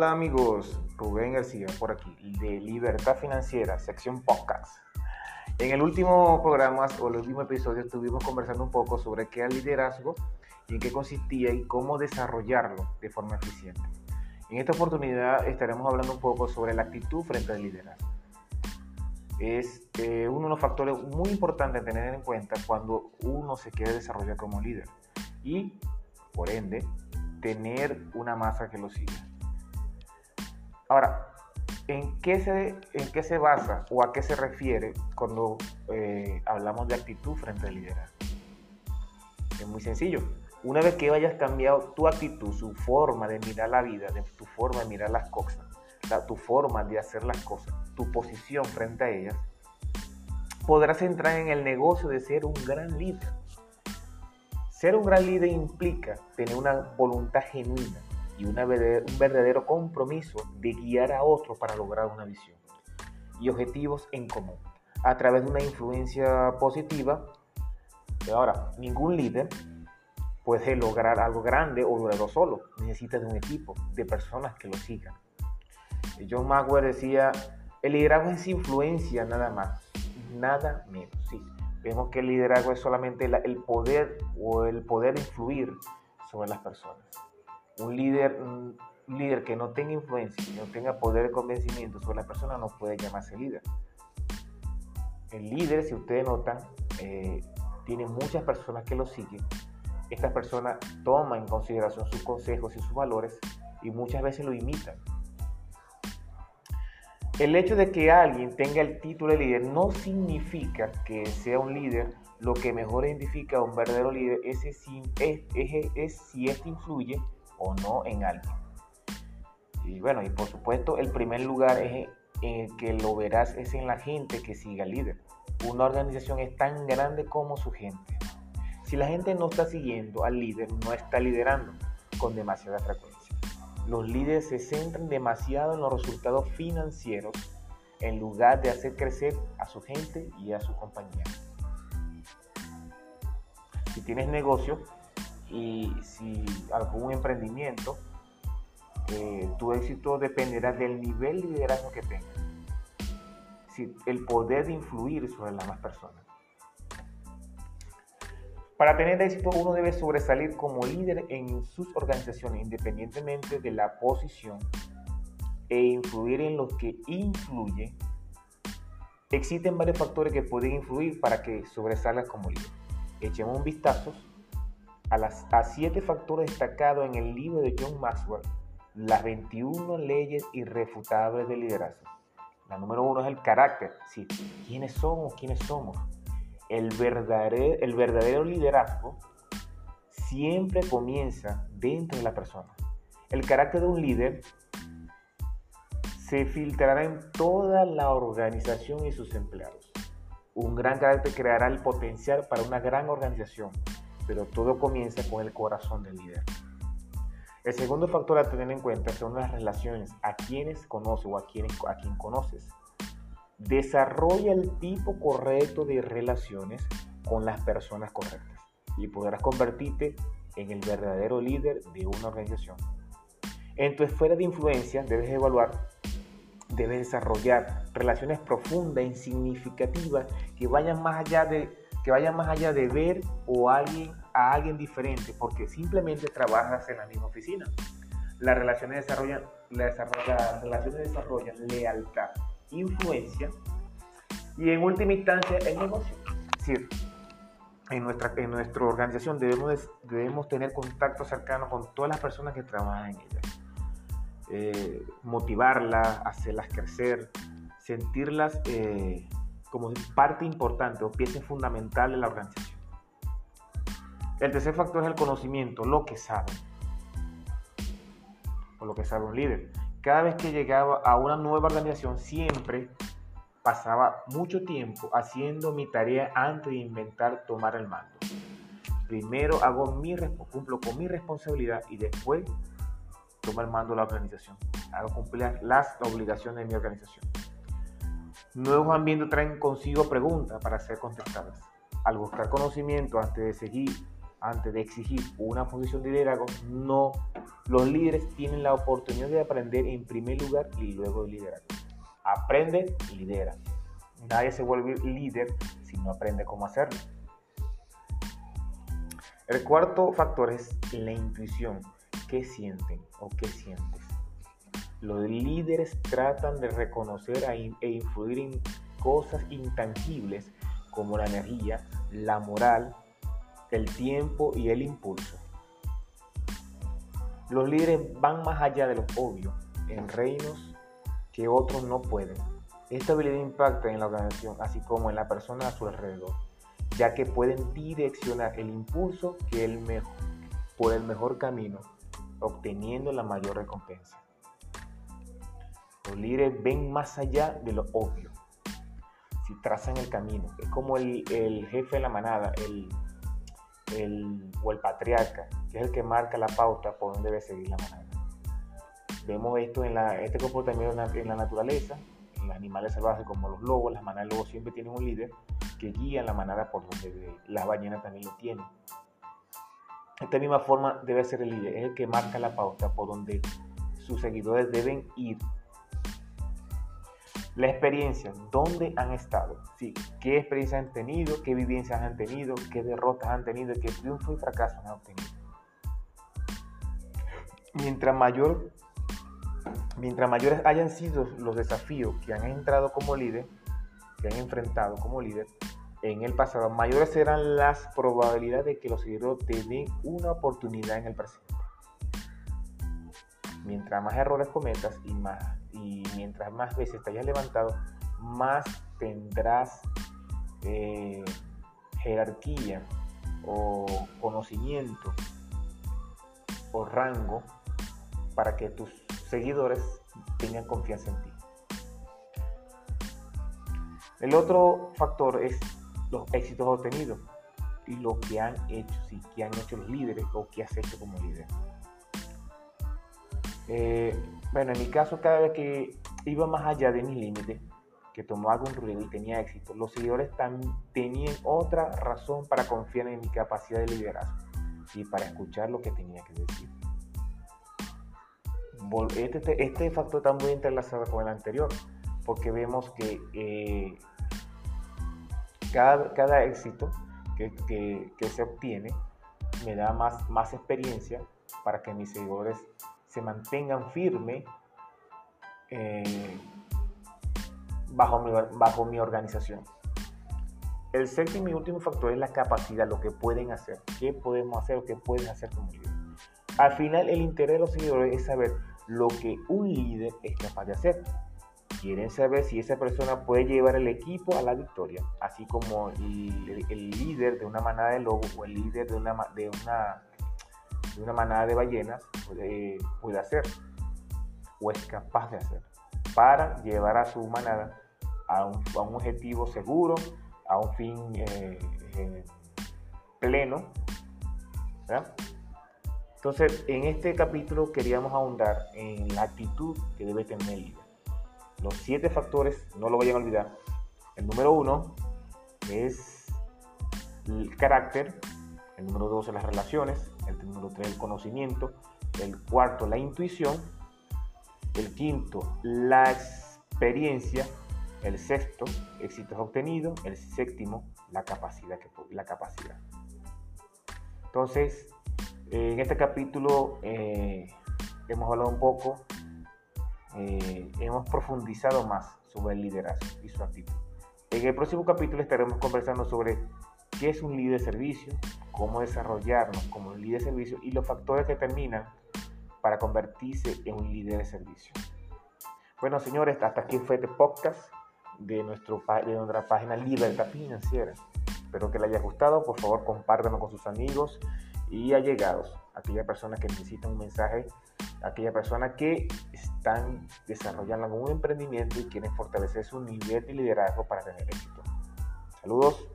Hola amigos, Rubén García por aquí, de Libertad Financiera, sección podcast. En el último programa o el último episodio estuvimos conversando un poco sobre qué es el liderazgo y en qué consistía y cómo desarrollarlo de forma eficiente. En esta oportunidad estaremos hablando un poco sobre la actitud frente al liderazgo. Es eh, uno de los factores muy importantes a tener en cuenta cuando uno se quiere desarrollar como líder y, por ende, tener una masa que lo siga. Ahora, ¿en qué se, en qué se basa o a qué se refiere cuando eh, hablamos de actitud frente al liderazgo? Es muy sencillo. Una vez que hayas cambiado tu actitud, su forma de mirar la vida, tu forma de mirar las cosas, tu forma de hacer las cosas, tu posición frente a ellas, podrás entrar en el negocio de ser un gran líder. Ser un gran líder implica tener una voluntad genuina y un verdadero compromiso de guiar a otros para lograr una visión y objetivos en común a través de una influencia positiva. Ahora, ningún líder puede lograr algo grande o lograrlo solo. Necesita de un equipo, de personas que lo sigan. John Maxwell decía, el liderazgo es influencia nada más, nada menos. Sí, vemos que el liderazgo es solamente el poder o el poder influir sobre las personas. Un líder, un líder que no tenga influencia, que no tenga poder de convencimiento sobre las personas no puede llamarse líder. El líder, si ustedes notan, eh, tiene muchas personas que lo siguen esta persona toma en consideración sus consejos y sus valores y muchas veces lo imitan. El hecho de que alguien tenga el título de líder no significa que sea un líder. Lo que mejor identifica a un verdadero líder es, si, es, si este influye o no en alguien. Y bueno, y por supuesto el primer lugar es en el que lo verás es en la gente que siga al líder. Una organización es tan grande como su gente. Si la gente no está siguiendo al líder, no está liderando con demasiada frecuencia. Los líderes se centran demasiado en los resultados financieros en lugar de hacer crecer a su gente y a su compañía. Si tienes negocio y si algún emprendimiento, eh, tu éxito dependerá del nivel de liderazgo que tengas. Si, el poder de influir sobre las demás personas. Para tener éxito uno debe sobresalir como líder en sus organizaciones independientemente de la posición e influir en los que influye. Existen varios factores que pueden influir para que sobresalgas como líder. Echemos un vistazo a, las, siete factores destacados en el libro de John Maxwell, las 21 leyes irrefutables del liderazgo. La número uno es el carácter, sí, quiénes somos, quiénes somos el verdadero liderazgo siempre comienza dentro de la persona. El carácter de un líder se filtrará en toda la organización y sus empleados. Un gran carácter creará el potencial para una gran organización, pero todo comienza con el corazón del líder. El segundo factor a tener en cuenta son las relaciones, a quienes conoces o a, quienes, a quien conoces. Desarrolla el tipo correcto de relaciones con las personas correctas y podrás convertirte en el verdadero líder de una organización. En tu esfera de influencia debes evaluar, debes desarrollar relaciones profundas y significativas que vayan más allá de que vayan más allá de ver o alguien a alguien diferente porque simplemente trabajas en la misma oficina. Las relaciones desarrollan, las relaciones desarrollan lealtad, influencia y en última instancia el negocio. Es decir, en nuestra, en organización debemos, debemos tener contacto cercano con todas las personas que trabajan en ella. Eh, motivarlas, hacerlas crecer, sentirlas eh, como parte importante o pieza fundamental de la organización. El tercer factor es el conocimiento, lo que saben, o lo que sabe un líder cada vez que llegaba a una nueva organización, siempre pasaba mucho tiempo haciendo mi tarea antes de inventar tomar el mando. Primero hago mi, cumplo con mi responsabilidad y después tomo el mando de la organización. Hago cumplir las obligaciones de mi organización. Nuevos ambientes traen consigo preguntas para ser contestadas. Al buscar conocimiento antes de seguir antes de exigir una posición de liderazgo, no, los líderes tienen la oportunidad de aprender en primer lugar y luego de liderar. Aprende, lidera. Nadie se vuelve líder si no aprende cómo hacerlo. El cuarto factor es la intuición. ¿Qué sienten o qué sientes? Los líderes tratan de reconocer e influir en cosas intangibles como la energía, la moral, el tiempo y el impulso. Los líderes van más allá de lo obvio, en reinos que otros no pueden. Esta habilidad impacta en la organización, así como en la persona a su alrededor, ya que pueden direccionar el impulso que el mejor, por el mejor camino, obteniendo la mayor recompensa. Los líderes ven más allá de lo obvio. Si trazan el camino, es como el, el jefe de la manada, el, el, o el patriarca, que es el que marca la pauta por donde debe seguir la manada. Vemos esto en la, este comportamiento en la naturaleza, en los animales salvajes como los lobos, las manadas de lobos siempre tienen un líder que guía la manada por donde debe. La ballena también lo tiene. De esta misma forma debe ser el líder, es el que marca la pauta por donde sus seguidores deben ir la experiencia, dónde han estado, ¿sí? qué experiencias han tenido, qué vivencias han tenido, qué derrotas han tenido, qué triunfos y fracasos han obtenido. Mientras mayor, mientras mayores hayan sido los desafíos que han entrado como líder, que han enfrentado como líder en el pasado, mayores serán las probabilidades de que los seguidores te den una oportunidad en el presente. Mientras más errores cometas y más y mientras más veces te hayas levantado, más tendrás eh, jerarquía o conocimiento o rango para que tus seguidores tengan confianza en ti. El otro factor es los éxitos obtenidos y lo que han hecho, sí, que han hecho los líderes o que has hecho como líder. Eh, bueno, en mi caso, cada vez que iba más allá de mis límites, que tomó algún ruido y tenía éxito, los seguidores también tenían otra razón para confiar en mi capacidad de liderazgo y para escuchar lo que tenía que decir. Este, este, este factor está muy entrelazado con el anterior, porque vemos que eh, cada, éxito que, se obtiene me da más experiencia para que mis seguidores se mantengan firmes eh, bajo, mi, bajo mi organización. El séptimo y último factor es la capacidad, lo que pueden hacer, qué podemos hacer o qué pueden hacer como líder. Al final, el interés de los seguidores es saber lo que un líder es capaz de hacer. Quieren saber si esa persona puede llevar el equipo a la victoria, así como el, líder de una manada de lobos o el líder de una, de una de una manada de ballenas puede, puede hacer o es capaz de hacer para llevar a su manada a un, a un objetivo seguro, a un fin eh, eh, pleno. Entonces, en este capítulo queríamos ahondar en la actitud que debe tener el líder. Los siete factores, no lo vayan a olvidar. El número uno es el carácter, el número dos es las relaciones, el número 3 el conocimiento, el cuarto la intuición, el quinto la experiencia, el sexto éxitos obtenidos, el séptimo la capacidad. La capacidad. Entonces, en este capítulo eh, hemos hablado un poco, eh, hemos profundizado más sobre el liderazgo y su actitud. En el próximo capítulo estaremos conversando sobre qué es un líder de servicio, cómo desarrollarnos como un líder de servicio y los factores que terminan para convertirse en un líder de servicio. Bueno, señores, hasta aquí fue este podcast de, nuestro, de nuestra página Libertad Financiera. Espero que les haya gustado. Por favor, compártanlo con sus amigos y allegados. Aquellas personas que necesitan un mensaje, aquellas personas que están desarrollando algún emprendimiento y quieren fortalecer su nivel de liderazgo para tener éxito. Saludos.